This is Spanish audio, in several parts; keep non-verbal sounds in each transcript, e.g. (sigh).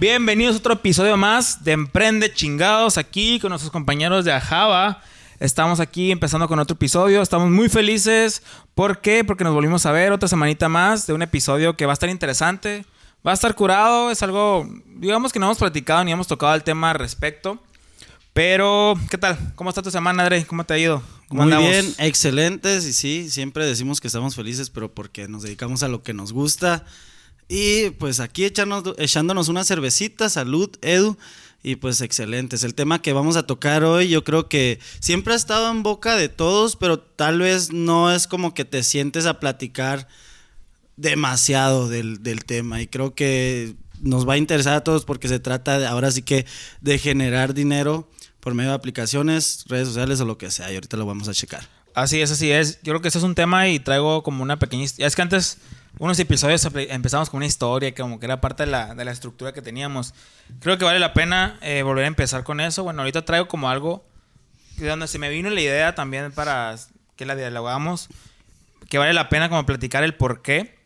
Bienvenidos a otro episodio más de Emprende Chingados aquí con nuestros compañeros de Ajava. Estamos aquí empezando con otro episodio. Estamos muy felices. ¿Por qué? Porque nos volvimos a ver otra semanita más de un episodio que va a estar interesante. Va a estar curado. Es algo, digamos que no hemos platicado ni hemos tocado el tema al respecto. Pero, ¿qué tal? ¿Cómo está tu semana, André? ¿Cómo te ha ido? ¿Cómo Muy andamos? bien, excelentes y sí, siempre decimos que estamos felices, pero porque nos dedicamos a lo que nos gusta. Y pues aquí echándonos una cervecita, salud, Edu. Y pues excelentes. El tema que vamos a tocar hoy yo creo que siempre ha estado en boca de todos, pero tal vez no es como que te sientes a platicar demasiado del, del tema. Y creo que nos va a interesar a todos porque se trata de, ahora sí que de generar dinero por medio de aplicaciones, redes sociales o lo que sea. Y ahorita lo vamos a checar. Así es, así es. Yo creo que este es un tema y traigo como una pequeña... Es que antes, unos episodios empezamos con una historia, como que era parte de la, de la estructura que teníamos. Creo que vale la pena eh, volver a empezar con eso. Bueno, ahorita traigo como algo de donde se me vino la idea también para que la dialogamos, que vale la pena como platicar el por qué.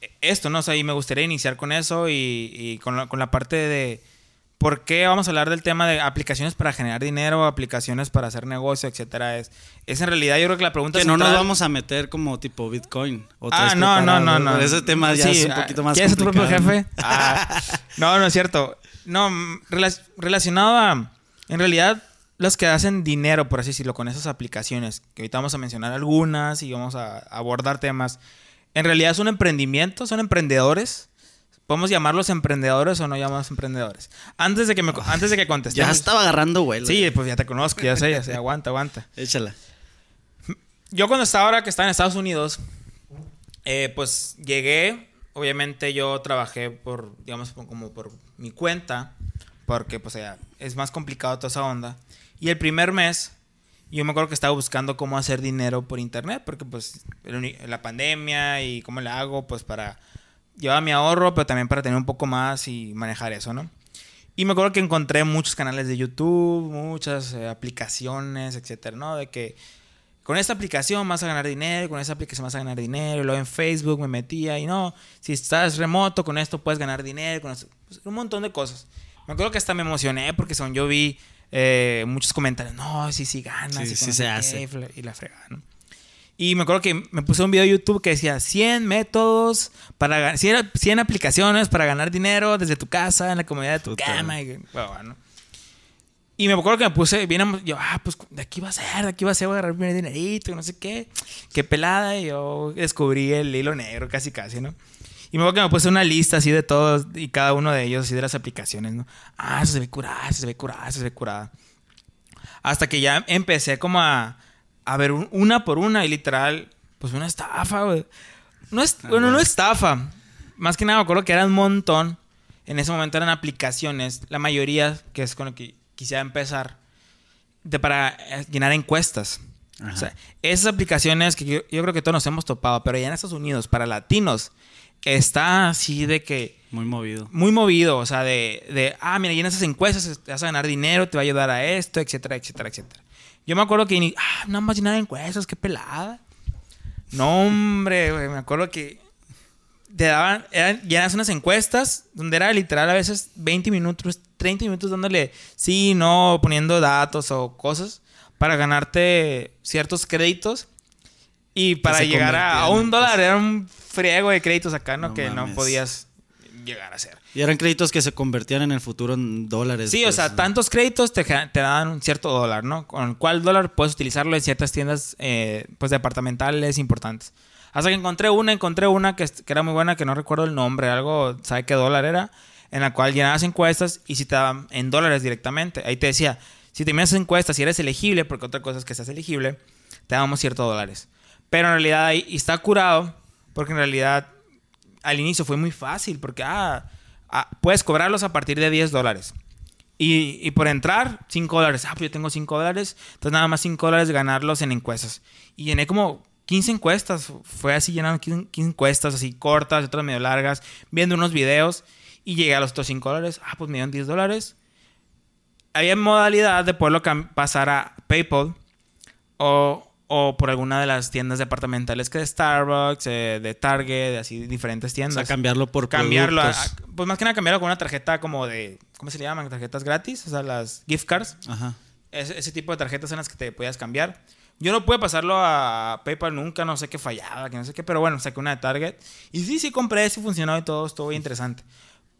E- Esto, ¿no? O sea, y me gustaría iniciar con eso y, y con, la, con la parte de por qué vamos a hablar del tema de aplicaciones para generar dinero, aplicaciones para hacer negocio, etcétera. Es, es en realidad, yo creo que la pregunta Que no nos vamos a meter como tipo Bitcoin. ¿O Ah, no, no, no, no. Ese tema ya Sí, es un ah, poquito más ¿Quieres ser tu propio jefe? Ah, no, no es cierto. No, rela- relacionado a... En realidad, los que hacen dinero, por así decirlo, con esas aplicaciones, que ahorita vamos a mencionar algunas y vamos a abordar temas, en realidad son emprendimientos, son emprendedores. ¿Podemos llamarlos emprendedores o no llamarlos emprendedores? Antes de que, me, antes de que contestemos... Ya estaba agarrando vuelo. Sí, pues ya te conozco, ya sé, ya sé, aguanta, aguanta. (laughs) Échala. Yo cuando estaba ahora que estaba en Estados Unidos, eh, pues llegué, obviamente yo trabajé por, digamos, por- como por mi cuenta, porque pues ya es más complicado toda esa onda. Y el primer mes, yo me acuerdo que estaba buscando cómo hacer dinero por internet, porque pues la pandemia y cómo le hago, pues para llevar mi ahorro, pero también para tener un poco más y manejar eso, ¿no? Y me acuerdo que encontré muchos canales de YouTube, muchas eh, aplicaciones, etcétera, ¿no? De que con esta aplicación vas a ganar dinero, con esta aplicación vas a ganar dinero. Y luego en Facebook me metía y no, si estás remoto, con esto puedes ganar dinero, con esto, pues, un montón de cosas. Me acuerdo que hasta me emocioné porque según yo vi eh, muchos comentarios, no, sí, sí ganas. Sí, y sí se hace. qué", y la- Y la fregada, ¿no? Y me acuerdo que me puse un video de YouTube que decía 100 métodos para ganar, 100, 100 aplicaciones para ganar dinero desde tu casa, en la comodidad de tu cama. Y, bueno, bueno. Y me acuerdo que me puse bien, yo, ah, pues de aquí va a ser, de aquí va a ser, voy a agarrar mi dinerito, y no sé qué. Qué pelada. Y yo descubrí el hilo negro casi, casi, ¿no? Y me acuerdo que me puse una lista así de todos y cada uno de ellos, así de las aplicaciones, ¿no? Ah, eso se ve curada, eso se ve curada, eso se ve curada. Hasta que ya empecé como a, a ver un- una por una y literal, pues una estafa, güey. No es, bueno, no estafa. Más que nada me acuerdo que eran un montón. En ese momento eran aplicaciones, la mayoría, que es con lo que quisiera empezar, de, para eh, llenar encuestas. O sea, esas aplicaciones que yo, yo creo que todos nos hemos topado, pero allá en Estados Unidos, para latinos, está así de que Muy movido. muy movido, o sea, de, de, ah, mira, llena esas encuestas, te vas a ganar dinero, te va a ayudar a esto, etcétera, etcétera, etcétera. Yo me acuerdo que, ni- ah, nada más llenar encuestas, qué pelada. No, hombre, güey, me acuerdo que te daban, eran, llenas unas encuestas donde era literal a veces 20 minutos, 30 minutos dándole sí, no, poniendo datos o cosas para ganarte ciertos créditos y para llegar a, a un dólar. Era un friego de créditos acá, ¿no? No que no podías llegar a ser. Y eran créditos que se convertían en el futuro en dólares. Sí, o pues, sea, tantos créditos te, te dan un cierto dólar, ¿no? Con el cual dólar puedes utilizarlo en ciertas tiendas, eh, pues, departamentales importantes. Hasta que encontré una, encontré una que, que era muy buena, que no recuerdo el nombre, algo, ¿sabe qué dólar era? En la cual llenabas encuestas y si te daban en dólares directamente. Ahí te decía, si terminas encuestas, si eres elegible, porque otra cosa es que seas elegible, te damos ciertos dólares. Pero en realidad ahí está curado, porque en realidad al inicio fue muy fácil porque, ah, ah, puedes cobrarlos a partir de 10 dólares. Y, y por entrar, 5 dólares. Ah, pues yo tengo 5 dólares. Entonces nada más 5 dólares ganarlos en encuestas. Y llené como 15 encuestas. Fue así llenando 15, 15 encuestas, así cortas, otras medio largas, viendo unos videos. Y llegué a los otros 5 dólares. Ah, pues me dieron 10 dólares. Había modalidad de poderlo pasar a PayPal o, o por alguna de las tiendas departamentales que de Starbucks, eh, de Target, de así diferentes O tiendas. sea, cambiarlo por cambiarlo, a- a- pues más que nada cambiarlo con una tarjeta como de, ¿cómo se le llaman? Tarjetas gratis, o sea, las gift cards. Ajá. Ese, ese tipo de tarjetas son las que te podías cambiar. Yo no pude pasarlo a PayPal nunca, no sé qué fallaba, que no sé qué, pero bueno, saqué una de Target. Y sí, sí compré, sí funcionó y todo, estuvo bien interesante.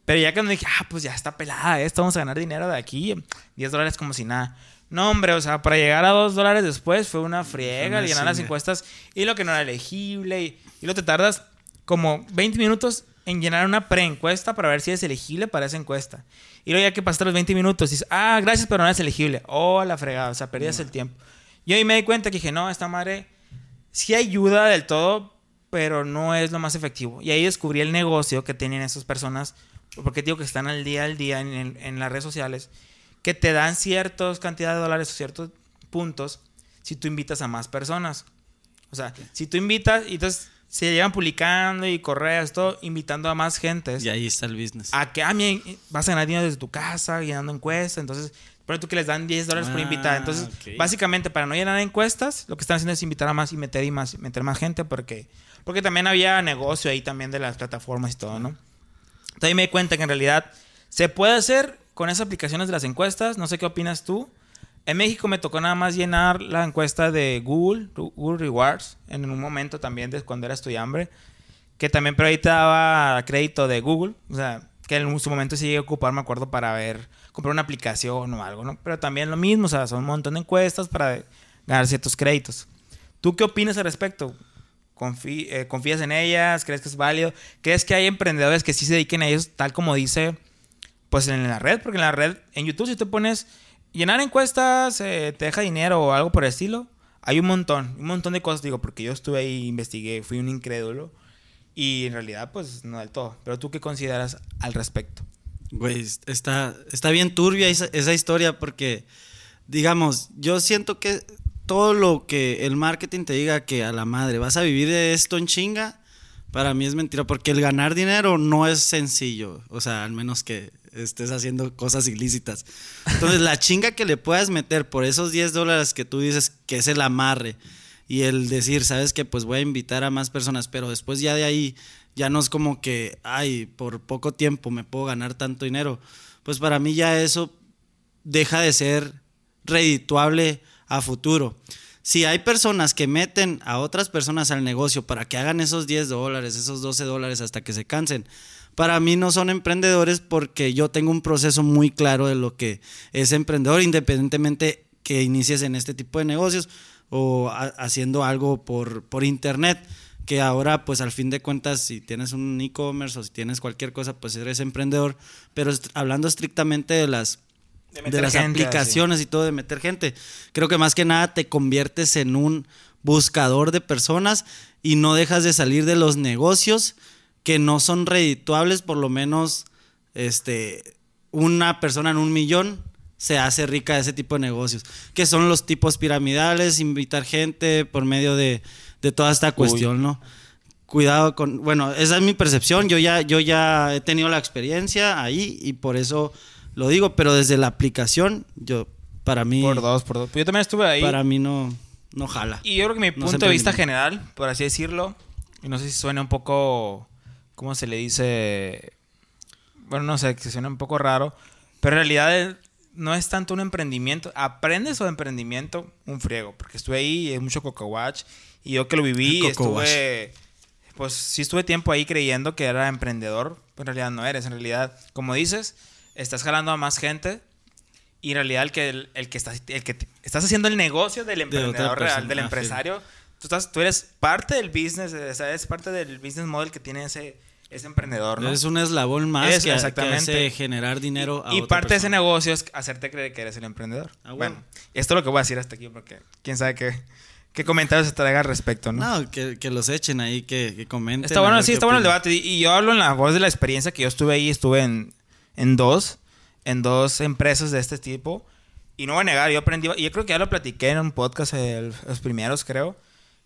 Pero ya cuando dije, ah, pues ya está pelada esto, vamos a ganar dinero de aquí, 10 dólares como si nada. No, hombre, o sea, para llegar a 2 dólares después fue una friega, llenar las encuestas y lo que no era elegible. Y, y luego te tardas como 20 minutos en llenar una preencuesta para ver si eres elegible para esa encuesta. Y luego ya que pasaste los 20 minutos, dices, ah, gracias, pero no eres elegible. Oh, la fregada, o sea, perdías el tiempo. Yo ahí me di cuenta que dije, no, esta madre sí ayuda del todo, pero no es lo más efectivo. Y ahí descubrí el negocio que tienen esas personas, porque digo que están al día al día en- en las redes sociales, que te dan ciertas cantidades de dólares o ciertos puntos si tú invitas a más personas. O sea, si tú invitas, y entonces se llevan publicando y correos, todo, invitando a más gente Y ahí está el business. a que ah, mira, vas a ganar dinero desde tu casa, llenando encuestas. Entonces, por tú que les dan 10 dólares por Ah, invitar. Entonces, ok. básicamente, para no llenar encuestas, lo que están haciendo es invitar a más y meter y más, meter más gente, porque, porque también había negocio ahí también de las plataformas y todo, ¿no? Entonces ahí me di cuenta que en realidad se puede hacer con esas aplicaciones de las encuestas. No sé qué opinas tú. En México me tocó nada más llenar la encuesta de Google, Google Rewards, en un momento también de cuando era estudiante, que también pero ahí te daba crédito de Google, o sea, que en su momento sí llegué a ocupar, me acuerdo, para ver, comprar una aplicación o algo, ¿no? Pero también lo mismo, o sea, son un montón de encuestas para ganar ciertos créditos. ¿Tú qué opinas al respecto? Eh, ¿Confías en ellas? ¿Crees que es válido? ¿Crees que hay emprendedores que sí se dediquen a ellos, tal como dice, pues en la red? Porque en la red, en YouTube, si te pones llenar encuestas, eh, te deja dinero o algo por el estilo, hay un montón, un montón de cosas, digo, porque yo estuve ahí, investigué, fui un incrédulo y en realidad, pues no del todo. Pero tú qué consideras al respecto? Güey, está, está bien turbia esa, esa historia porque, digamos, yo siento que todo lo que el marketing te diga que a la madre vas a vivir de esto en chinga, para mí es mentira, porque el ganar dinero no es sencillo, o sea, al menos que estés haciendo cosas ilícitas. Entonces, la chinga que le puedas meter por esos 10 dólares que tú dices que es el amarre y el decir, sabes que pues voy a invitar a más personas, pero después ya de ahí ya no es como que, ay, por poco tiempo me puedo ganar tanto dinero. Pues para mí ya eso deja de ser redituable a futuro. Si hay personas que meten a otras personas al negocio para que hagan esos 10 dólares, esos 12 dólares hasta que se cansen, para mí no son emprendedores porque yo tengo un proceso muy claro de lo que es emprendedor, independientemente que inicies en este tipo de negocios o haciendo algo por, por internet, que ahora pues al fin de cuentas si tienes un e-commerce o si tienes cualquier cosa pues eres emprendedor, pero est- hablando estrictamente de las De las gente, aplicaciones y todo de meter gente. Creo que más que nada te conviertes en un buscador de personas y no dejas de salir de los negocios que no son redituables, por lo menos este una persona en un millón se hace rica de ese tipo de negocios, que son los tipos piramidales, invitar gente por medio de, de toda esta cuestión, ¿no? Cuidado con, bueno, esa es mi percepción, yo ya, yo ya he tenido la experiencia ahí y por eso lo digo, pero desde la aplicación, yo, para mí, Por dos, por dos. Yo también estuve ahí. para mí no, no jala. Y yo creo que mi No punto de vista general, por así decirlo, y no sé si suena un poco, ¿cómo se le dice? Bueno, no sé, que suena un poco raro, pero en realidad no es tanto un emprendimiento. Aprendes sobre emprendimiento un friego, porque estuve ahí, es mucho Coco Watch, y yo que lo viví, Watch. estuve, pues sí estuve tiempo ahí creyendo que era emprendedor, pero en realidad no eres. En realidad, como dices, estás jalando a más gente. Y en realidad el que, el, el que, estás, el que estás haciendo el negocio del De emprendedor real, del ah, empresario, tú, estás, tú eres parte del business, o sea, eres parte del business model que tiene ese, ese emprendedor, ¿no? Es un eslabón más Es- que, hace generar dinero a y otra parte de ese negocio es hacerte creer que eres el emprendedor. Ah, bueno. bueno, esto es lo que voy a decir hasta aquí porque quién sabe qué, ¿Qué comentarios se traiga al respecto, no? No, que, que los echen ahí, que, que comenten. Está bueno, sí, está bueno el debate. Y, y yo hablo en la voz de la experiencia que yo estuve ahí, estuve en, en dos, en dos empresas de este tipo. Y no voy a negar, yo aprendí, y yo creo que ya lo platiqué en un podcast, el- los primeros creo,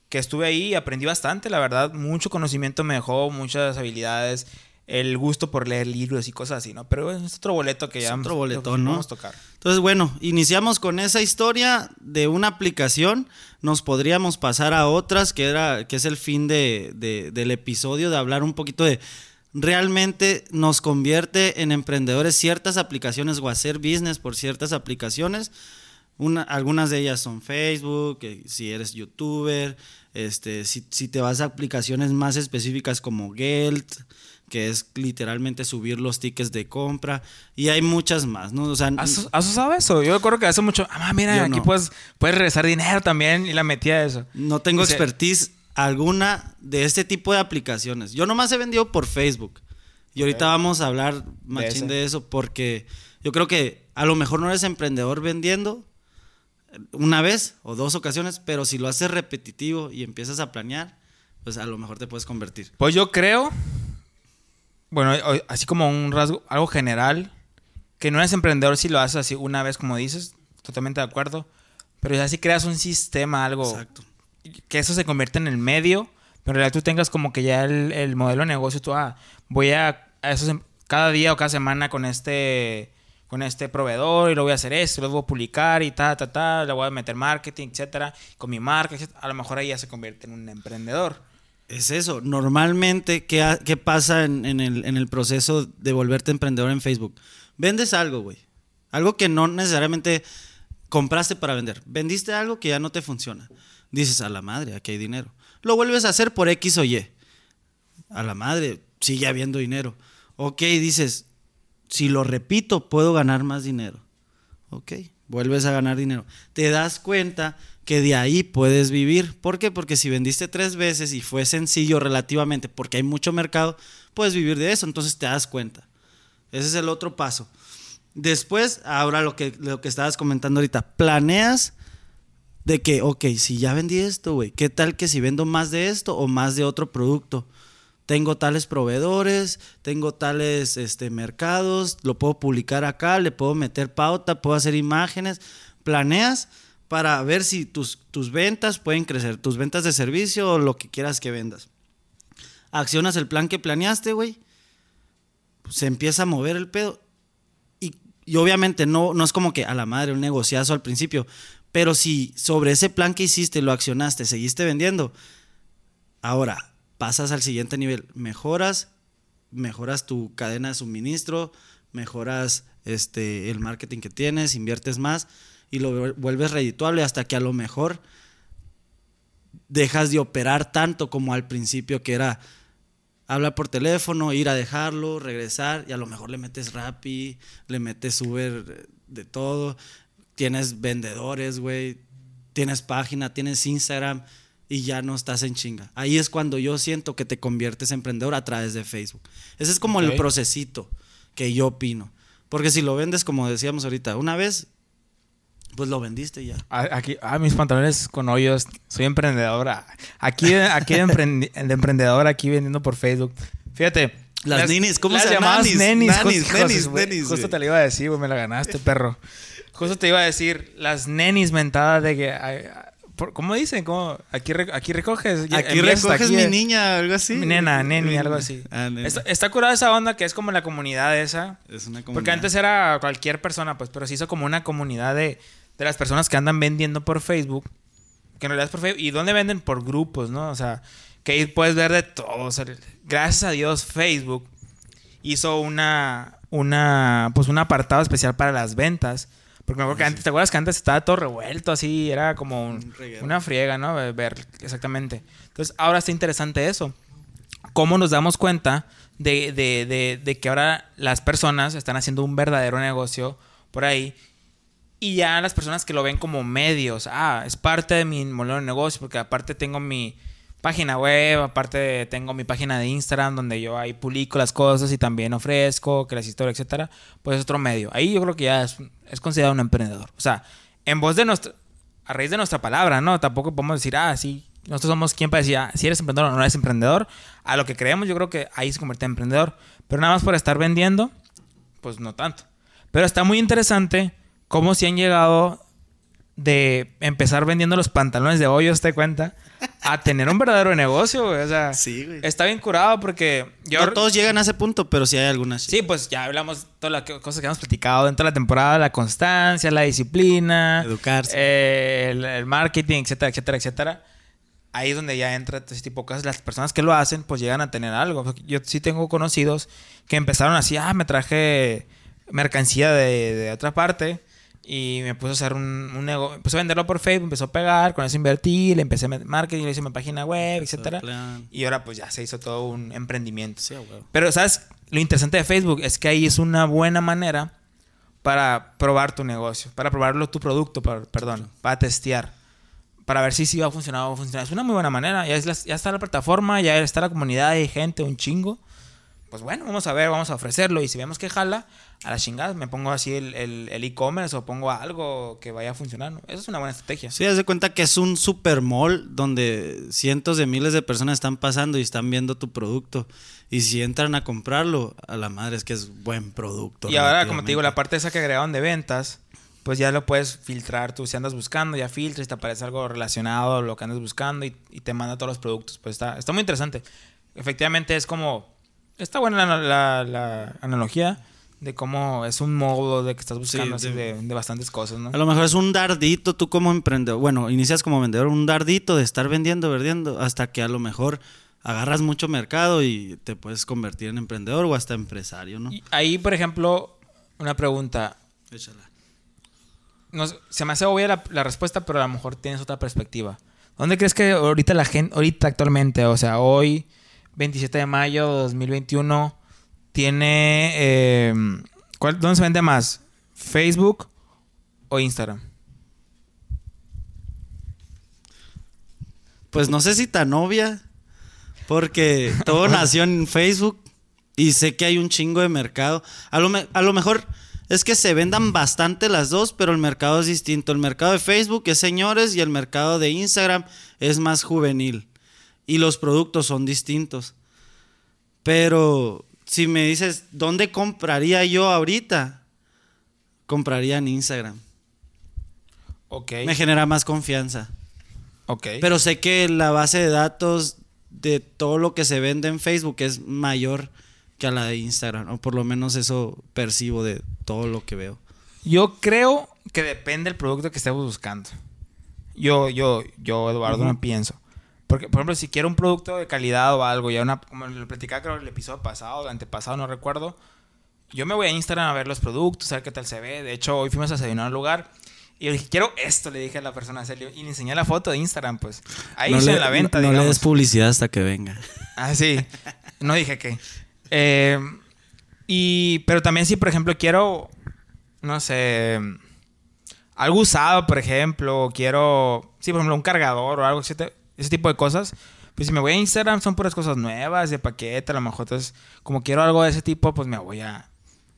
que estuve ahí y aprendí bastante, la verdad, mucho conocimiento me dejó, muchas habilidades, el gusto por leer libros y cosas así, ¿no? Pero es otro boleto que Es ya otro que boletón, ¿no? Vamos a tocar. Entonces, bueno, iniciamos con esa historia de una aplicación. Nos podríamos pasar a otras, que, era, que es el fin de, de- del episodio, de hablar un poquito de realmente nos convierte en emprendedores ciertas aplicaciones o hacer business por ciertas aplicaciones. Una- algunas de ellas son Facebook, si eres youtuber, este, si, si te vas a aplicaciones más específicas como Geld, que es literalmente subir los tickets de compra, y hay muchas más, ¿no? O sea, ¿Has, has usado eso? Yo recuerdo que hace mucho, ah, mira, aquí no. puedes, puedes regresar dinero también y la metí a eso. no tengo Dice- expertise alguna de este tipo de aplicaciones. Yo nomás he vendido por Facebook. Y ahorita vamos a hablar machín ese. de eso porque yo creo que a lo mejor no eres emprendedor vendiendo una vez o dos ocasiones, pero si lo haces repetitivo y empiezas a planear, pues a lo mejor te puedes convertir. Pues yo creo, bueno, así como un rasgo, algo general, que no eres emprendedor si lo haces así una vez, como dices, totalmente de acuerdo, pero ya si creas un sistema, algo, Exacto. que eso se convierte en el medio, pero ya tú tengas como que ya el, el modelo de negocio, tú, ah, voy a, a eso se- cada día o cada semana con este con este proveedor y lo voy a hacer esto, lo voy a publicar y ta, ta, ta, le voy a meter marketing, etcétera, con mi marca, etcétera. a lo mejor ahí ya se convierte en un emprendedor. Es eso. Normalmente, ¿qué, qué pasa en, en el, en el proceso de volverte emprendedor en Facebook? Vendes algo, güey. Algo que no necesariamente compraste para vender. Vendiste algo que ya no te funciona. Dices, a la madre, aquí hay dinero. Lo vuelves a hacer por X o Y. A la madre, sigue habiendo dinero. Ok, dices, si lo repito, puedo ganar más dinero. Ok, vuelves a ganar dinero. Te das cuenta que de ahí puedes vivir. ¿Por qué? Porque si vendiste tres veces y fue sencillo relativamente, porque hay mucho mercado, puedes vivir de eso. Entonces te das cuenta. Ese es el otro paso. Después, ahora lo que, lo que estabas comentando ahorita, planeas de que, ok, si ya vendí esto, güey, ¿qué tal que si vendo más de esto o más de otro producto? Tengo tales proveedores, tengo tales este, mercados, lo puedo publicar acá, le puedo meter pauta, puedo hacer imágenes. Planeas para ver si tus, tus ventas pueden crecer, tus ventas de servicio o lo que quieras que vendas. Accionas el plan que planeaste, güey. Se empieza a mover el pedo. Y, y obviamente no, no es como que a la madre un negociazo al principio. Pero si sobre ese plan que hiciste lo accionaste, seguiste vendiendo, ahora pasas al siguiente nivel. Mejoras, mejoras tu cadena de suministro, mejoras este, el marketing que tienes, inviertes más y lo vu- vuelves redituable hasta que a lo mejor dejas de operar tanto como al principio que era hablar por teléfono, ir a dejarlo, regresar y a lo mejor le metes Rappi, le metes Uber de todo, tienes vendedores, güey, tienes página, tienes Instagram y ya no estás en chinga. Ahí es cuando yo siento que te conviertes en emprendedor a través de Facebook. Ese es como Ok. el procesito que yo opino. Porque si lo vendes, como decíamos ahorita, una vez, pues lo vendiste ya. Aquí, ah, mis pantalones con hoyos. Soy emprendedora. Aquí, aquí de, emprendi- de emprendedor, aquí vendiendo por Facebook. Fíjate. Las nenis, ¿cómo las se llamadas nanis? nenis? Nanis, justo, nenis, güey. nenis, Justo güey. te lo iba a decir, güey. Me la ganaste, perro. Justo te iba a decir las nenis mentadas de que... ay, ay, ¿Cómo dicen? ¿Cómo? Aquí, re- aquí recoges. Aquí recoges aquí, mi eh. niña, algo así. Mi nena, neni, algo así. Ah. Está, está curada esa onda que es como la comunidad esa. Es una Porque comunidad. antes era cualquier persona, pues, pero se hizo como una comunidad de, de las personas que andan vendiendo por Facebook. Que en realidad es por Facebook. ¿Y dónde venden? Por grupos, ¿no? O sea, que ahí puedes ver de todo. O sea, gracias a Dios, Facebook hizo una, una, pues un apartado especial para las ventas. Porque me acuerdo que antes, ¿te acuerdas que antes estaba todo revuelto así? Era como un- Un reguero. una friega, ¿no? Ver exactamente. Entonces, ahora está interesante eso cómo nos damos cuenta de, de- de- de que ahora las personas están haciendo un verdadero negocio por ahí y ya las personas que lo ven como medios, ah, es parte de mi modelo de negocio porque aparte tengo mi página web, aparte tengo mi página de Instagram donde yo ahí publico las cosas y también ofrezco que las historias, etcétera, pues es otro medio. Ahí yo creo que ya es, considerado un emprendedor. O sea, en voz de nuestro a raíz de nuestra palabra, ¿no? Tampoco podemos decir, ah, sí, nosotros somos quien para decir, ah, si eres emprendedor o no eres emprendedor. A lo que creemos, yo creo que ahí se convierte en emprendedor. Pero nada más por estar vendiendo, pues no tanto. Pero está muy interesante cómo si han llegado de empezar vendiendo los pantalones de hoyos, te cuenta, a tener un verdadero negocio, güey. O sea, Sí, güey. está bien curado porque yo... No todos llegan a ese punto, pero sí hay algunas. Sí, pues ya hablamos de todas las cosas que hemos platicado dentro de la temporada, la constancia, la disciplina, Educarse. eh, el, el marketing, etcétera, etcétera, etcétera. Ahí es donde ya entra ese tipo de cosas. Las personas que lo hacen, pues llegan a tener algo. Yo sí tengo conocidos que empezaron así, ah, me traje mercancía de, de otra parte y me puse a hacer un, un negocio, empecé a venderlo por Facebook, empezó a pegar, con eso invertí, le empecé a marketing, le hice mi página web, etcétera. Y ahora pues ya se hizo todo un emprendimiento. Sí. Pero, ¿sabes? Lo interesante de Facebook es que ahí es una buena manera para probar tu negocio, para probarlo tu producto, per- perdón, para testear, para ver si sí va a funcionar o va a funcionar. Es una muy buena manera. Ya, es la- ya está la plataforma, ya está la comunidad, hay gente, un chingo. Pues bueno, vamos a ver, vamos a ofrecerlo. Y si vemos que jala, a la chingada me pongo así el el- el e-commerce o pongo algo que vaya a funcionar. es una buena estrategia. Sí, haz de cuenta que es un super mall donde cientos de miles de personas están pasando y están viendo tu producto. Y si entran a comprarlo, a la madre es que es buen producto. Y ahora, como te digo, la parte esa que agregaron de ventas, pues ya lo puedes filtrar tú. Si andas buscando, ya filtras y te aparece algo relacionado a lo que andas buscando y, y te manda todos los productos. Pues está, está muy interesante. Efectivamente, es como. Está buena la, la- la analogía de cómo es un modo de que estás buscando Sí, así de- bastantes cosas, ¿no? A lo mejor es un dardito tú como emprendedor. Bueno, inicias como vendedor, un dardito de estar vendiendo, vendiendo, hasta que a lo mejor agarras mucho mercado y te puedes convertir en emprendedor o hasta empresario, ¿no? Y ahí, por ejemplo, una pregunta. Échala. no se me hace obvia la, la respuesta, pero a lo mejor tienes otra perspectiva. ¿Dónde crees que ahorita la gente, ahorita actualmente, o sea, hoy, 27 de mayo de 2021, tiene... eh, ¿cuál- ¿Dónde se vende más? ¿Facebook o Instagram? Pues no sé si tan obvia, porque todo (laughs) nació en Facebook y sé que hay un chingo de mercado. A lo, me- a lo mejor es que se vendan bastante las dos, pero el mercado es distinto. El mercado de Facebook es señores y el mercado de Instagram es más juvenil. Y los productos son distintos. Pero si me dices, ¿dónde compraría yo ahorita? Compraría en Instagram. Ok. Me genera más confianza. ok. Pero sé que la base de datos de todo lo que se vende en Facebook es mayor que a la de Instagram. O por lo menos eso percibo de todo lo que veo. Yo creo que depende del producto que estemos buscando. Yo, yo, yo, Eduardo, no pienso. Porque, por ejemplo, si quiero un producto de calidad o algo, ya una, como lo platicaba creo el episodio pasado, el antepasado, no recuerdo. Yo me voy a Instagram a ver los productos, a ver qué tal se ve. De hecho, hoy fuimos a desayunar a un lugar. Y yo dije, quiero esto, le dije a la persona. Y le enseñé la foto de Instagram, pues. Ahí no le, la venta, no, no le des publicidad hasta que venga. Ah, sí. No dije que. Eh, y, pero también si, por ejemplo, quiero, no sé, algo usado, por ejemplo, o quiero, sí, por ejemplo, un cargador o algo, te- ese tipo de cosas. Pues si me voy a Instagram son puras cosas nuevas, de paquete, a lo mejor. Entonces, como quiero algo de ese tipo, pues me voy a,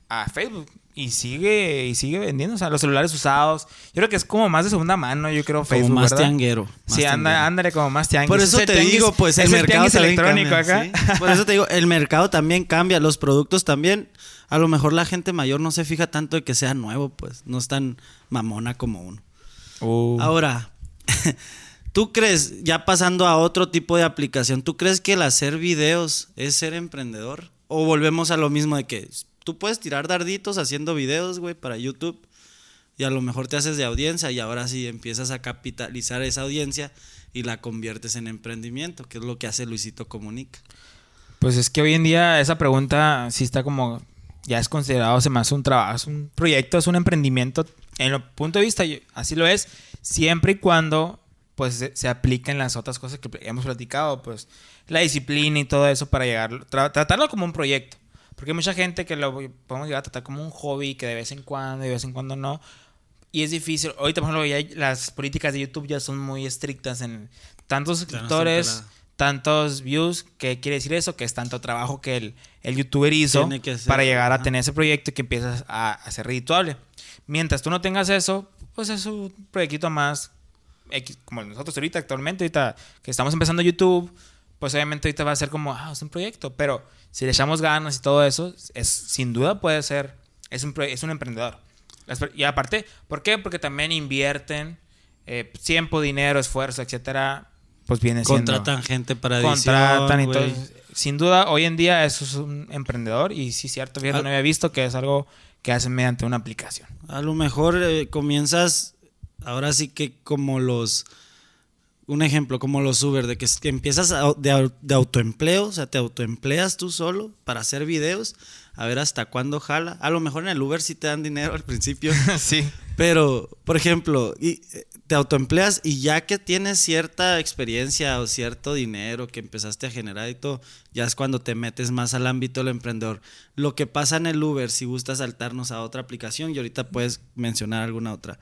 a Facebook. Y sigue, y sigue vendiendo, o sea, los celulares usados. Yo creo que es como más de segunda mano, yo creo, Facebook, Como más ¿verdad? tianguero. más Sí, anda, tianguero. ándale como más tianguis. Por eso Es el te tianguis- digo, pues el mercado también electrónico cambia, acá. ¿sí? Por eso te digo, el mercado también cambia, los productos también. A lo mejor la gente mayor no se fija tanto de que sea nuevo, pues no es tan mamona como uno. Uh. Ahora, (laughs) ¿tú crees, ya pasando a otro tipo de aplicación, ¿tú crees que el hacer videos es ser emprendedor? ¿O volvemos a lo mismo de que tú puedes tirar darditos haciendo videos, güey, para YouTube? Y a lo mejor te haces de audiencia y ahora sí empiezas a capitalizar esa audiencia y la conviertes en emprendimiento, que es lo que hace Luisito Comunica. Pues es que hoy en día esa pregunta sí está como. Ya es considerado, se me hace un trabajo, es un proyecto, es un emprendimiento. En el punto de vista, así lo es, siempre y cuando pues se, se apliquen las otras cosas que hemos platicado, pues la disciplina y todo eso para llegar, tra- tratarlo como un proyecto. Porque hay mucha gente que lo podemos llegar a tratar como un hobby que de vez en cuando y de vez en cuando no. Y es difícil. Ahorita, por ejemplo, ya las políticas de YouTube ya son muy estrictas en tantos suscriptores, tantos views. ¿Qué quiere decir eso? Que es tanto trabajo que el, el youtuber hizo para llegar a tener ese proyecto y que empiezas a, a ser redituable. Mientras tú no tengas eso, pues es un proyectito más como nosotros ahorita actualmente, ahorita que estamos empezando YouTube, pues obviamente ahorita va a ser como, ah, es un proyecto, pero si le echamos ganas y todo eso, es, sin duda puede ser, es un, es un emprendedor. Y aparte, ¿por qué? Porque también invierten eh, tiempo, dinero, esfuerzo, etcétera, pues viene siendo... Contratan gente para edición, Contratan y todo. Sin duda, hoy en día eso es un emprendedor y sí, cierto, fíjate, no había visto que es algo que hacen mediante una aplicación. A lo mejor eh, comienzas, ahora sí que como los un ejemplo como los Uber, de que empiezas de, de, autoempleo, o sea, te autoempleas tú solo para hacer videos, a ver hasta cuándo jala. A lo mejor en el Uber sí te dan dinero al principio. (laughs) sí. Pero, por ejemplo, y, eh, te autoempleas y ya que tienes cierta experiencia o cierto dinero que empezaste a generar y todo, ya es cuando te metes más al ámbito del emprendedor. Lo que pasa en el Uber, si gustas saltarnos a otra aplicación y ahorita puedes mencionar alguna otra.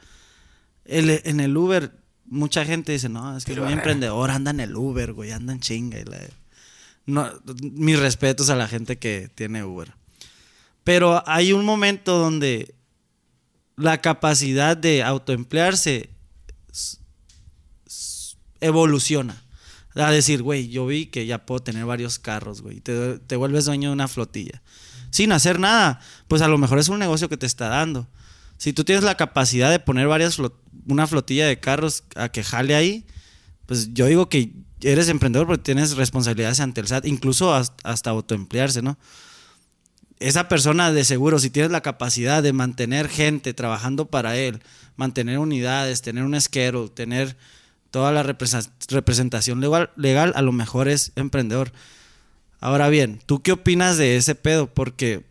En el Uber mucha gente dice, no, es que muy emprendedor, anda en el Uber, güey, anda en chinga. Y la... no, mis respetos a la gente que tiene Uber. Pero hay un momento donde la capacidad de autoemplearse evoluciona. A decir, güey, yo vi que ya puedo tener varios carros, güey. Te, te vuelves dueño de una flotilla. Sin hacer nada, pues a lo mejor es un negocio que te está dando. Si tú tienes la capacidad de poner varias una flotilla de carros a que jale ahí, pues yo digo que eres emprendedor porque tienes responsabilidades ante el SAT, incluso hasta, autoemplearse, ¿no? Esa persona de seguro, si tienes la capacidad de mantener gente trabajando para él, mantener unidades, tener un esquero, tener toda la representación legal, legal, a lo mejor es emprendedor. Ahora bien, ¿tú qué opinas de ese pedo? Porque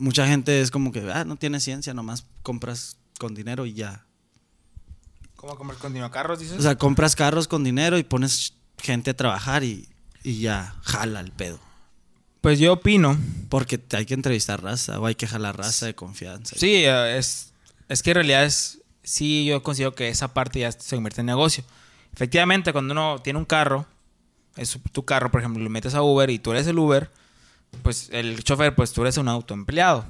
mucha gente es como que, ah, no tiene ciencia, nomás compras con dinero y ya. ¿Cómo compras con dinero? ¿Carros, dices? O sea, compras carros con dinero y pones gente a trabajar y, ya jala el pedo. Pues yo opino. Porque hay que entrevistar raza o hay que jalar raza de confianza. Sí, eh, es, es que en realidad es, sí yo considero que esa parte ya se convierte en negocio. Efectivamente, cuando uno tiene un carro, es tu carro, por ejemplo, lo metes a Uber y tú eres el Uber, pues el chofer, pues tú eres un autoempleado,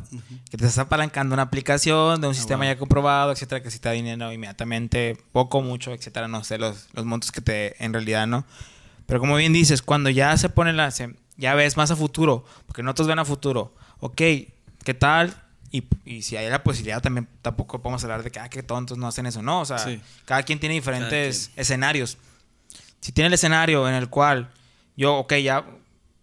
que te estás apalancando una aplicación de un ah, sistema ya comprobado, etcétera, que si te da dinero inmediatamente, poco, mucho, etcétera, no sé los, los montos que te, en realidad, ¿no? Pero como bien dices, cuando ya se pone la, ya ves más a futuro, porque no todos ven a futuro, ok, ¿qué tal? Y, y, si hay la posibilidad, también tampoco podemos hablar de que, ah, qué tontos no hacen eso, no, o sea, cada quien tiene diferentes escenarios. Si tiene el escenario en el cual yo, ok, ya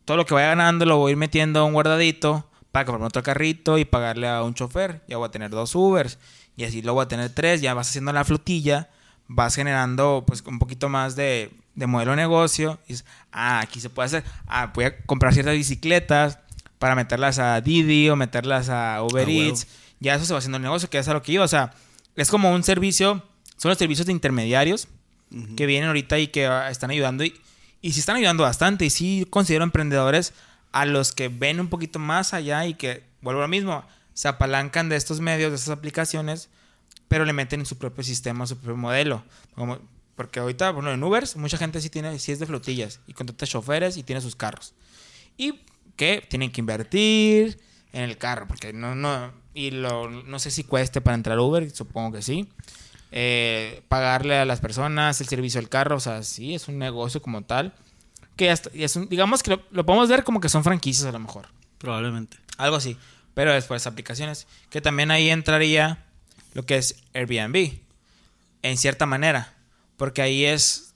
todo lo que vaya ganando lo voy a ir metiendo a un guardadito para comprarme otro carrito y pagarle a un chofer. Ya voy a tener dos Ubers y así luego voy a tener tres. Ya vas haciendo la flotilla, vas generando pues un poquito más de, modelo de negocio. Y ah, aquí se puede hacer. Ah, voy a comprar ciertas bicicletas para meterlas a Didi o meterlas a Uber Eats. Ya eso se va haciendo el negocio, que es a lo que iba. O sea, es como un servicio, son los servicios de intermediarios que vienen ahorita y que ah, están ayudando. Y, y sí están ayudando bastante y sí considero emprendedores a los que ven un poquito más allá y que, vuelvo a lo mismo, se apalancan de estos medios, de estas aplicaciones, pero le meten en su propio sistema, su propio modelo. Como, porque ahorita, bueno, en Ubers, mucha gente sí, tiene, sí es de flotillas y contrata choferes y tiene sus carros. Y que tienen que invertir en el carro, porque no, no, y lo, no sé si cueste para entrar Uber, supongo que sí. Eh, pagarle a las personas el servicio del carro, o sea, sí, es un negocio como tal. Que es digamos que lo, podemos ver como que son franquicias a lo mejor. Probablemente. Algo así. Pero después aplicaciones. Que también ahí entraría lo que es Airbnb. En cierta manera. Porque ahí es.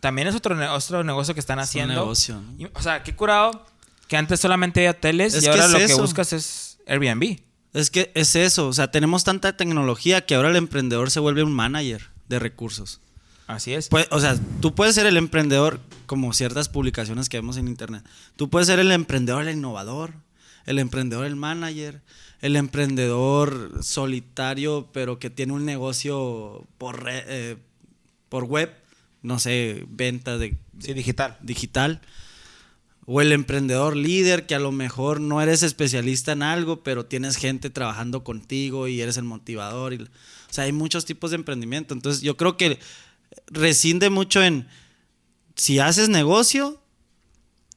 También es otro, otro negocio que están haciendo. negocio. o sea, qué curado que antes solamente había hoteles y ahora lo que buscas es Airbnb. Es que es eso, o sea, tenemos tanta tecnología que ahora el emprendedor se vuelve un manager de recursos. Así es. Pues, o sea, tú puedes ser el emprendedor, como ciertas publicaciones que vemos en internet. Tú puedes ser el emprendedor, el innovador, el emprendedor, el manager, el emprendedor solitario, pero que tiene un negocio por, eh, por web, no sé, venta de... Sí, digital. Digital. O el emprendedor líder que a lo mejor no eres especialista en algo, pero tienes gente trabajando contigo y eres el motivador. O sea, hay muchos tipos de emprendimiento. Entonces yo creo que rescinde mucho en si haces negocio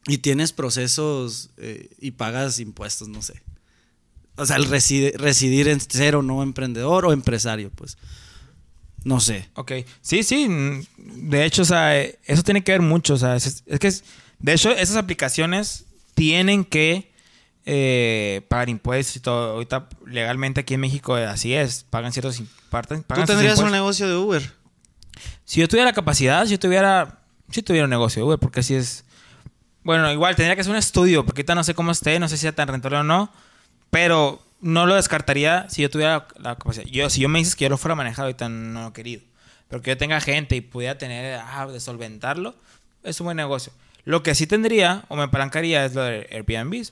y tienes procesos eh, y pagas impuestos, no sé. O sea, el residir en ser o no emprendedor o empresario, pues. No sé. Ok. Sí, sí. De hecho, o sea, eso tiene que ver mucho. O sea, es, es que, es- de hecho, esas aplicaciones tienen que eh, pagar impuestos y todo. Ahorita, legalmente aquí en México, eh, así es. Pagan ciertos im- parten- ¿Tú tendrías un impuestos. negocio de Uber? Si yo tuviera la capacidad, si yo tuviera, si tuviera un negocio de Uber, porque así es. Bueno, igual tendría que hacer un estudio, porque ahorita no sé cómo esté, no sé si sea tan rentable o no, pero no lo descartaría si yo tuviera la capacidad. Yo, si yo me dices que yo lo fuera a manejar, ahorita no lo he querido. Pero que yo tenga gente y pudiera tener, ah, de solventarlo, es un buen negocio. Lo que sí tendría, o me apalancaría, es lo de Airbnb.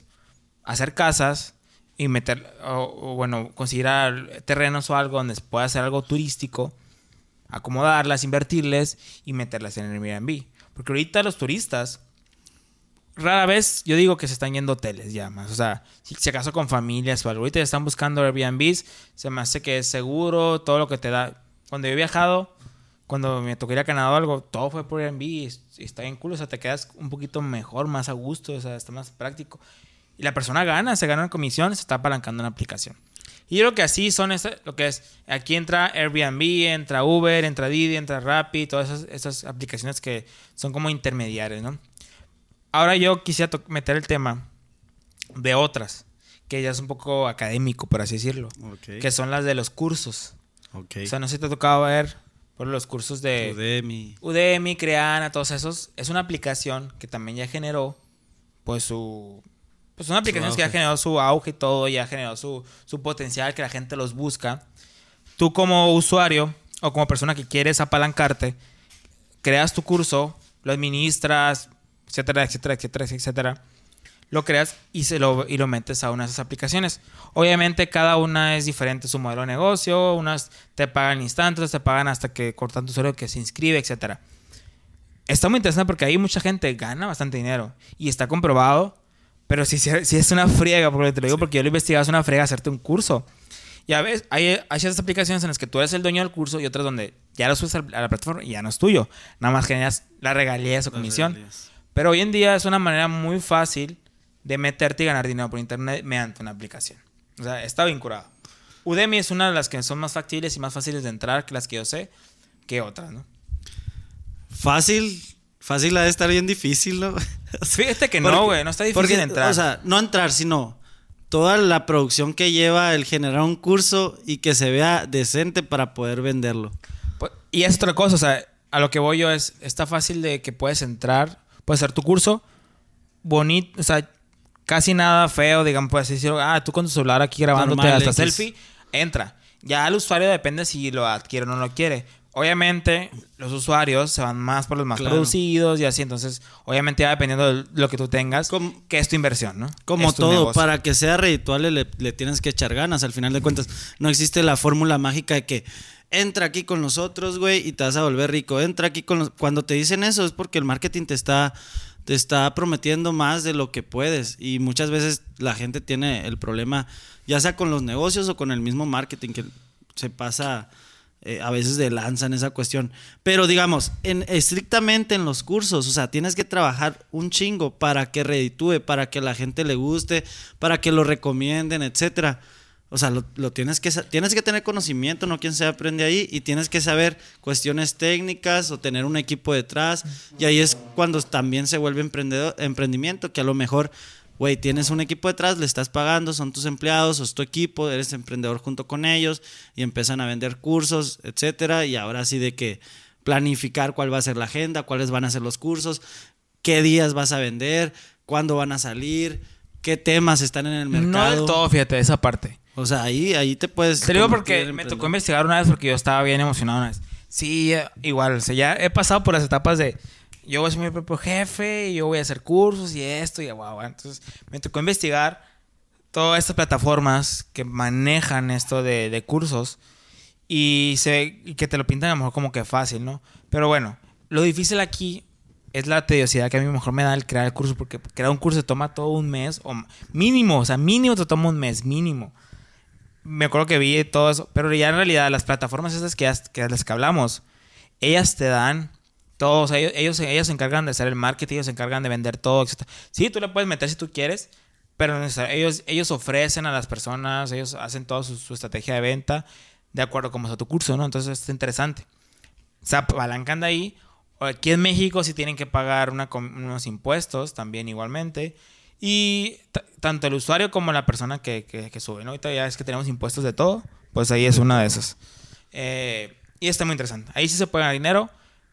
Hacer casas y meter, o, bueno, conseguir al- terrenos o algo donde se pueda hacer algo turístico acomodarlas, invertirles y meterlas en Airbnb. Porque ahorita los turistas, rara vez yo digo que se están yendo hoteles ya más. O sea, si, si acaso con familias o algo, ahorita están buscando Airbnbs, se me hace que es seguro, todo lo que te da. Cuando yo he viajado, cuando me tocó ir a Canadá o algo, todo fue por Airbnb y, y está bien cool. O sea, te quedas un poquito mejor, más a gusto, o sea, está más práctico. Y la persona gana, se gana una comisión, se está apalancando en la aplicación. Y yo creo que así son esa- lo que es. Aquí entra Airbnb, entra Uber, entra Didi, entra Rappi, todas esas, esas aplicaciones que son como intermediarias, ¿no? Ahora yo quisiera meter el tema de otras, que ya es un poco académico, por así decirlo, Ok. que son las de los cursos. Ok. O sea, no sé si te ha tocado ver por los cursos de Udemy. Udemy, Creana, todos esos. Es una aplicación que también ya generó, pues su. Pues son aplicaciones que ya generó su auge y todo, ya generó su, su potencial, que la gente los busca. Tú, como usuario o como persona que quieres apalancarte, creas tu curso, lo administras, etcétera, etcétera, etcétera, etcétera. Lo creas y, se lo, y lo metes a una de esas aplicaciones. Obviamente, cada una es diferente su modelo de negocio. Unas te pagan instantes, te pagan hasta que cortan tu usuario que se inscribe, etcétera. Está muy interesante porque ahí mucha gente gana bastante dinero y está comprobado. Pero si, si es una friega, porque te lo digo porque yo lo he investigado, es una friega hacerte un curso. Ya ves, hay, hay ciertas aplicaciones en las que tú eres el dueño del curso y otras donde ya lo subes a la plataforma y ya no es tuyo. Nada más generas la regalía de su Las comisión. regalías. Pero hoy en día es una manera muy fácil de meterte y ganar dinero por internet mediante una aplicación. O sea, está vinculado. Udemy es una de las que son más factibles y más fáciles de entrar que las que yo sé que otras, ¿no? Fácil. Fácil ha de estar bien difícil, ¿no? (laughs) Fíjate que Porque- no, güey, no está difícil porque, entrar. O sea, no entrar, sino toda la producción que lleva el generar un curso y que se vea decente para poder venderlo. Pues, Y es otra cosa, o sea, a lo que voy yo es, está fácil de que puedes entrar, puedes hacer tu curso, bonito, o sea, casi nada feo, digamos, puedes decir, ah, tú con tu celular aquí grabándote Normal, hasta X. selfie, entra. Ya el usuario depende si lo adquiere o no lo quiere. Obviamente, los usuarios se van más por los más Claro. producidos y así, entonces, obviamente ya dependiendo de lo que tú tengas, Como- que es tu inversión, ¿no? Como todo, negocio. para que sea redituable le, le tienes que echar ganas. Al final de cuentas, no existe la fórmula mágica de que entra aquí con nosotros, güey, y te vas a volver rico. Entra aquí con los... Cuando te dicen eso es porque el marketing te está, te está prometiendo más de lo que puedes. Y muchas veces la gente tiene el problema, ya sea con los negocios o con el mismo marketing, que se pasa eh, a veces de lanza en esa cuestión. Pero digamos, en, estrictamente en los cursos, o sea, tienes que trabajar un chingo para que reditúe, para que la gente le guste, para que lo recomienden, etcétera. O sea, lo, lo tienes que tienes que tener conocimiento, no quien se aprende ahí, y tienes que saber cuestiones técnicas o tener un equipo detrás. Y ahí es cuando también se vuelve emprendedor, emprendimiento, que a lo mejor, güey, tienes un equipo detrás, le estás pagando, son tus empleados, o es tu equipo, eres emprendedor junto con ellos, y empiezan a vender cursos, etcétera. Y ahora sí de que planificar cuál va a ser la agenda, cuáles van a ser los cursos, qué días vas a vender, cuándo van a salir, qué temas están en el mercado. No del todo, fíjate, esa parte. O sea, ahí, ahí te puedes. Te digo porque me tocó investigar una vez porque yo estaba bien emocionado una vez. Sí, eh, igual, o sea, ya he pasado por las etapas de yo voy a ser mi propio jefe, y yo voy a hacer cursos y esto y guau, guau. Entonces, me tocó investigar todas estas plataformas que manejan esto de, de cursos y, se, y que te lo pintan a lo mejor como que fácil, ¿no? Pero bueno, lo difícil aquí es la tediosidad que a mí mejor me da el crear el curso, porque crear un curso te toma todo un mes, o mínimo, o sea, mínimo te toma un mes, mínimo. Me acuerdo que vi todo eso, pero ya en realidad las plataformas esas que, que las que hablamos, ellas te dan todo, o sea, ellos, ellos, ellas se encargan de hacer el marketing, ellos se encargan de vender todo, etc. Sí, tú le puedes meter si tú quieres, pero ellos, ellos ofrecen a las personas, ellos hacen toda su, estrategia de venta. de acuerdo a cómo está tu curso, ¿no? Entonces es interesante. Se apalancan de ahí. Aquí en México sí tienen que pagar unos impuestos también igualmente. Y tanto el usuario como la persona que, que, que sube, ¿no? Ahorita ya es que tenemos impuestos de todo, pues ahí es una de esas. Eh, y está muy interesante. Ahí sí se puede ganar dinero.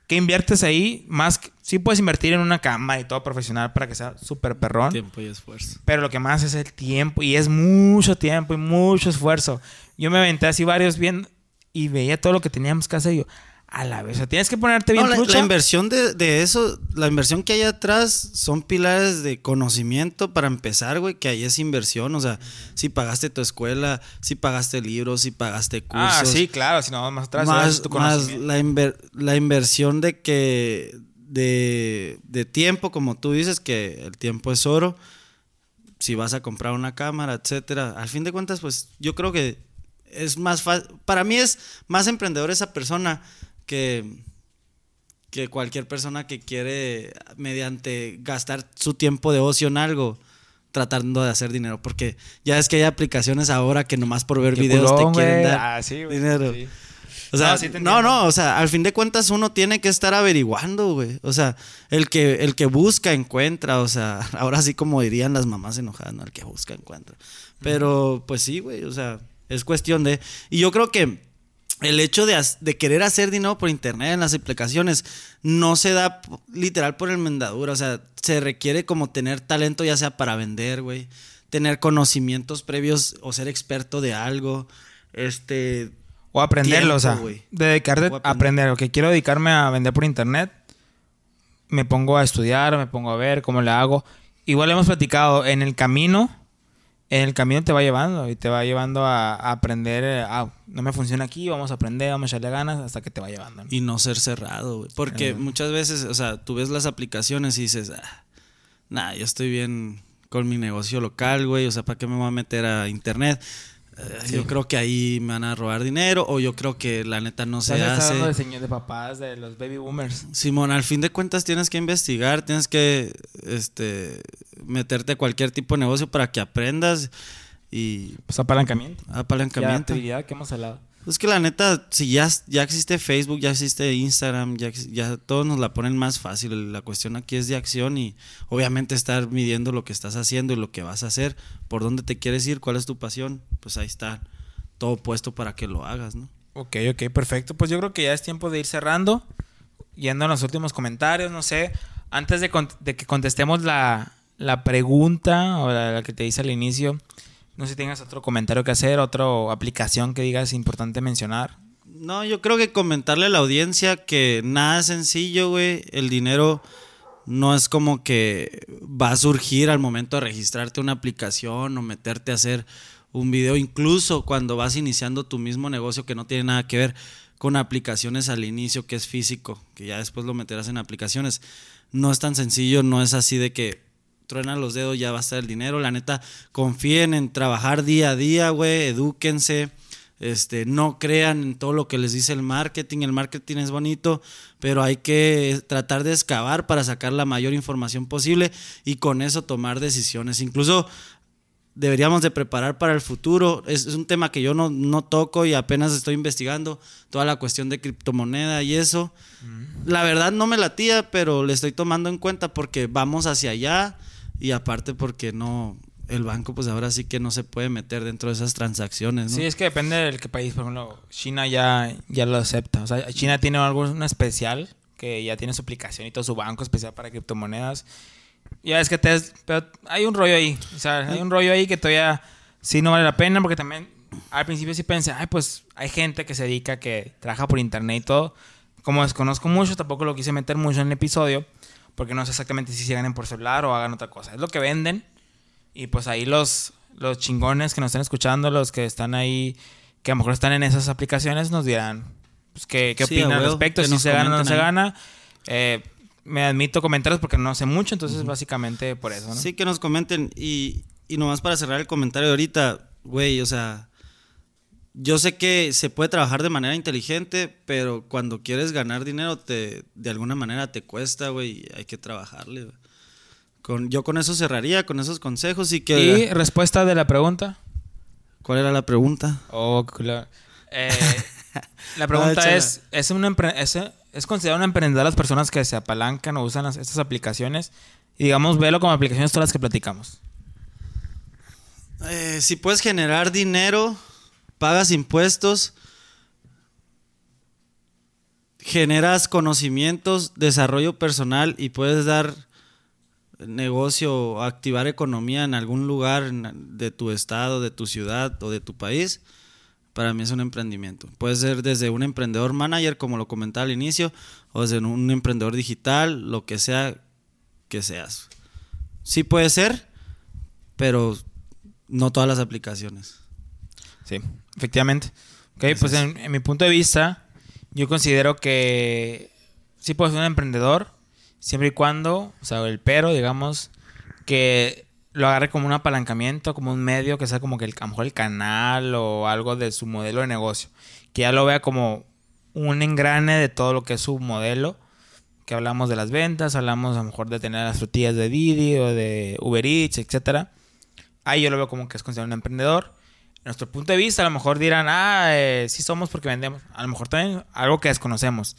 ¿Qué inviertes ahí? Más, que- sí puedes invertir en una cámara y todo profesional para que sea súper perrón. Tiempo y esfuerzo. Pero lo que más es el tiempo. Y es mucho tiempo y mucho esfuerzo. Yo me aventé así varios bien y veía todo lo que teníamos que hacer. Y yo, a la vez, o sea, tienes que ponerte bien No, la, inversión de, de eso, la inversión que hay atrás son pilares de conocimiento para empezar, güey, que ahí es inversión. O sea, si pagaste tu escuela, si pagaste libros, si pagaste cursos. Ah, sí, claro. Si no, más atrás más, tu más la, inver- la inversión de que de, de tiempo, como tú dices, que el tiempo es oro. Si vas a comprar una cámara, etcétera. Al fin de cuentas, pues yo creo que es más fácil. Para mí es más emprendedor esa persona que, que cualquier persona que quiere, mediante gastar su tiempo de ocio en algo, tratando de hacer dinero. Porque ya es que hay aplicaciones ahora que nomás por ver Qué videos te quieren dar Ah, sí, dinero. Sí. O sea, No, sí no, o sea, al fin de cuentas uno tiene que estar averiguando, güey. O sea, el que, el que busca encuentra, o sea, (laughs) ahora sí como dirían las mamás enojadas, ¿no? El que busca encuentra. Pero, pues sí, güey, o sea, es cuestión de... Y yo creo que el hecho de, querer hacer dinero por internet en las aplicaciones no se da literal por el mendadura, o sea, se requiere como tener talento ya sea para vender, güey, tener conocimientos previos o ser experto de algo, este... O aprenderlo, o sea, Tiempo, dedicarte O a aprender. O que quiero dedicarme a vender por internet, me pongo a estudiar, me pongo a ver cómo le hago. Igual hemos platicado, en el camino, en el camino te va llevando y te va llevando a, a aprender. eh, Ah, no me funciona aquí, vamos a aprender, vamos a echarle ganas hasta que te va llevando. ¿no? Y no ser cerrado, güey. Porque muchas veces, o sea, tú ves las aplicaciones y dices, ah, nah, yo estoy bien con mi negocio local, güey. O sea, ¿para qué me voy a meter a internet? Eh, Yo creo que ahí me van a robar dinero o yo creo que la neta no se Estás hablando de hace. señor de papás, de los baby boomers. Simón, al fin de cuentas tienes que investigar, tienes que este, meterte a cualquier tipo de negocio para que aprendas y Pues apalancamiento. apalancamiento. Ya, habilidad que hemos hablado. Es que la neta, si ya, ya existe Facebook, ya existe Instagram, ya, todos nos la ponen más fácil. La cuestión aquí es de acción y obviamente estar midiendo lo que estás haciendo y lo que vas a hacer, por dónde te quieres ir, cuál es tu pasión, pues ahí está todo puesto para que lo hagas, ¿no? Ok, ok, perfecto. Pues yo creo que ya es tiempo de ir cerrando. Yendo a los últimos comentarios, no sé. Antes de que contestemos la, la pregunta o la, que te hice al inicio, no sé si tengas otro comentario que hacer, otra aplicación que digas importante mencionar. No, yo creo que comentarle a la audiencia que nada es sencillo, güey. El dinero no es como que va a surgir al momento de registrarte una aplicación o meterte a hacer un video, incluso cuando vas iniciando tu mismo negocio que no tiene nada que ver con aplicaciones al inicio, que es físico, que ya después lo meterás en aplicaciones. No es tan sencillo, no es así de que truenan los dedos, ya va a estar el dinero. La neta, confíen en trabajar día a día, güey, edúquense. Este, no crean en todo lo que les dice el marketing. El marketing es bonito, pero hay que tratar de excavar para sacar la mayor información posible y con eso tomar decisiones. Incluso deberíamos de preparar para el futuro. Es, es un tema que yo no, no toco y apenas estoy investigando toda la cuestión de criptomoneda y eso. La verdad no me latía, pero le estoy tomando en cuenta porque vamos hacia allá y aparte porque no, el banco pues ahora sí que no se puede meter dentro de esas transacciones. ¿no? Sí, es que depende del qué país. Por ejemplo, China ya, ya lo acepta. O sea, China tiene algo especial que ya tiene su aplicación y todo su banco especial para criptomonedas. Ya es que te pero hay un rollo ahí. O sea, hay un rollo ahí que todavía sí no vale la pena porque también al principio sí pensé, ay, pues hay gente que se dedica, que trabaja por internet y todo. Como desconozco mucho, tampoco lo quise meter mucho en el episodio porque no sé exactamente si se ganen por celular o hagan otra cosa. Es lo que venden y pues ahí los, los chingones que nos están escuchando, los que están ahí, que a lo mejor están en esas aplicaciones, nos dirán pues, qué, qué Sí, opinan al respecto, si se gana o no se ahí. gana. Eh, me admito comentarios porque no sé mucho, entonces básicamente por eso, ¿no? Sí, que nos comenten. Y, y nomás para cerrar el comentario de ahorita, güey, o sea, yo sé que se puede trabajar de manera inteligente, pero cuando quieres ganar dinero, te, de alguna manera te cuesta, güey, hay que trabajarle. Con, yo con eso cerraría, con esos consejos y que... Y respuesta de la pregunta. ¿Cuál era la pregunta? Oh, claro. Eh, (laughs) la pregunta échala. es, ¿es, un empre- es, ¿es considerado un emprendedor las personas que se apalancan o usan las- estas aplicaciones? Y digamos, velo como aplicaciones todas las que platicamos. Eh, si puedes generar dinero, pagas impuestos, generas conocimientos, desarrollo personal y puedes dar negocio o activar economía en algún lugar de tu estado, de tu ciudad o de tu país, para mí es un emprendimiento. Puede ser desde un emprendedor manager, como lo comentaba al inicio, o desde un emprendedor digital, lo que sea que seas. Sí puede ser, pero no todas las aplicaciones. Sí, efectivamente. Ok, Eso pues es. en, en mi punto de vista, yo considero que sí puedes ser un emprendedor, siempre y cuando, o sea, el pero, digamos, que lo agarre como un apalancamiento, como un medio, que sea como que el, a lo mejor el canal o algo de su modelo de negocio. Que ya lo vea como un engrane de todo lo que es su modelo. Que hablamos de las ventas, hablamos a lo mejor de tener las frutillas de Didi o de Uber Eats, etcétera. Ahí yo lo veo como que es considerado un emprendedor. Nuestro punto de vista, a lo mejor dirán, ah, eh, sí somos porque vendemos. A lo mejor también algo que desconocemos.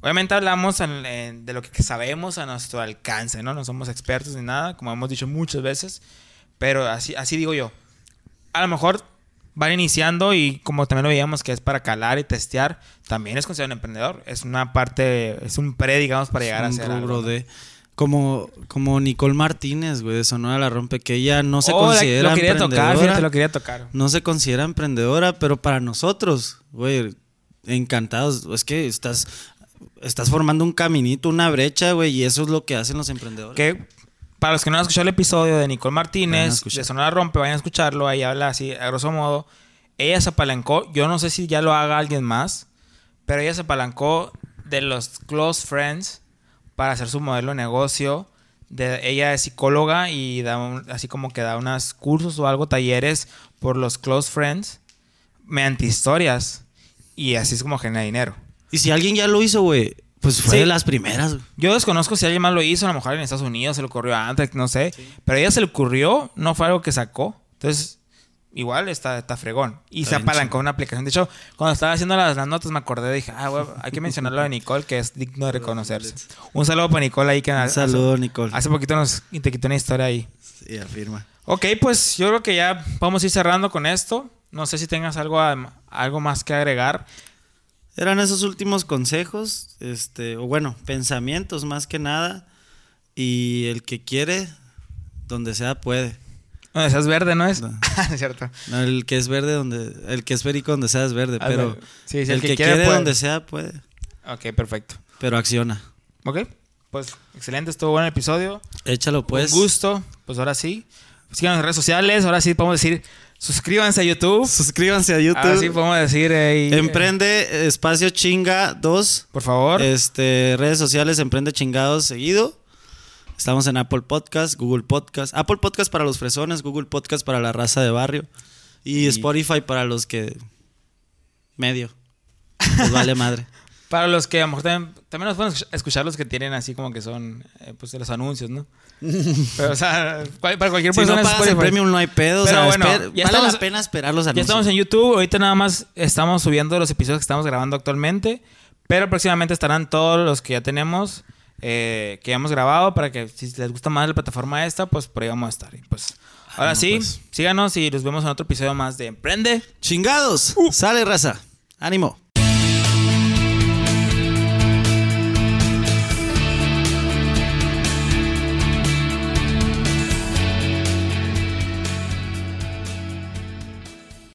Obviamente hablamos en- en- de lo que sabemos a nuestro alcance, ¿no? No somos expertos ni nada, como hemos dicho muchas veces. Pero así, así digo yo. A lo mejor van iniciando y como también lo veíamos que es para calar y testear, también es considerado un emprendedor. Es una parte, es un pre, digamos, para llegar a ser algo, de como como Nicole Martínez, güey, de Sonora la rompe que ella no se Oh, considera lo quería tocar, emprendedora. fíjate, lo quería tocar. No se considera emprendedora, pero para nosotros, güey, encantados, es que estás estás formando un caminito, una brecha, güey, y eso es lo que hacen los emprendedores. Que para los que no han escuchado el episodio de Nicole Martínez, de Sonora Rompe, vayan a escucharlo. Ahí habla así, a grosso modo. Ella se apalancó. Yo no sé si ya lo haga alguien más, pero ella se apalancó de los close friends para hacer su modelo de negocio. De, ella es psicóloga y da un- así como que da unos cursos o algo, talleres por los close friends mediante historias. Y así es como genera dinero. Y si alguien ya lo hizo, güey, pues fue Sí. de las primeras. Yo desconozco si alguien más lo hizo, a lo mejor en Estados Unidos se le ocurrió antes, no sé. Pero a ella se le ocurrió, no fue algo que sacó. Entonces, igual está, está fregón. Y Está se apalancó una aplicación. De hecho, cuando estaba haciendo las, las notas me acordé, dije, ah, güey, hay que mencionarlo de Nicole, que es digno de reconocerse. Un saludo para Nicole ahí que Un hace- saludo, Nicole. Hace poquito nos te quitó una historia ahí. Sí, afirma. Ok, pues yo creo que ya vamos a ir cerrando con esto. No sé si tengas algo, a- algo más que agregar. Eran esos últimos consejos, este, o bueno, pensamientos más que nada. Y el que quiere, donde sea puede. Seas verde, ¿no es? No. (laughs) es cierto. No, el que es verde donde, el que es perico donde sea es verde, Ah, pero. Sí, sí, el, que, quiere, puede. donde sea puede, Ok, perfecto. pero acciona. Ok, pues excelente, estuvo bueno el episodio. Échalo pues. Un gusto, pues ahora sí. Síganos en redes sociales, ahora sí podemos decir, suscríbanse a YouTube. Suscríbanse a YouTube. Ahora sí podemos decir, eh, Emprende espacio chinga 2. por favor. Este, redes sociales Emprende chingados seguido. Estamos en Apple Podcast, Google Podcast. Apple Podcast para los fresones, Google Podcast para la raza de barrio. Y, Y- Spotify para los que. medio. Pues vale (laughs) madre. Para los que a lo mejor también, también nos pueden escuch- escuchar los que tienen así como que son, eh, pues, los anuncios, ¿no? (laughs) Pero, o sea, cual- para cualquier si no persona pagas el premium no hay pedo. Pero o sea, bueno, ya vale estamos- la pena esperar los Ya anuncios. estamos en YouTube. Ahorita nada más estamos subiendo los episodios que estamos grabando actualmente. Pero próximamente estarán todos los que ya tenemos, eh, que hemos grabado, para que si les gusta más la plataforma esta, pues por ahí vamos a estar. Y pues ahora no, sí, pues. síganos y nos vemos en otro episodio más de Emprende. Chingados. Sale raza. Ánimo.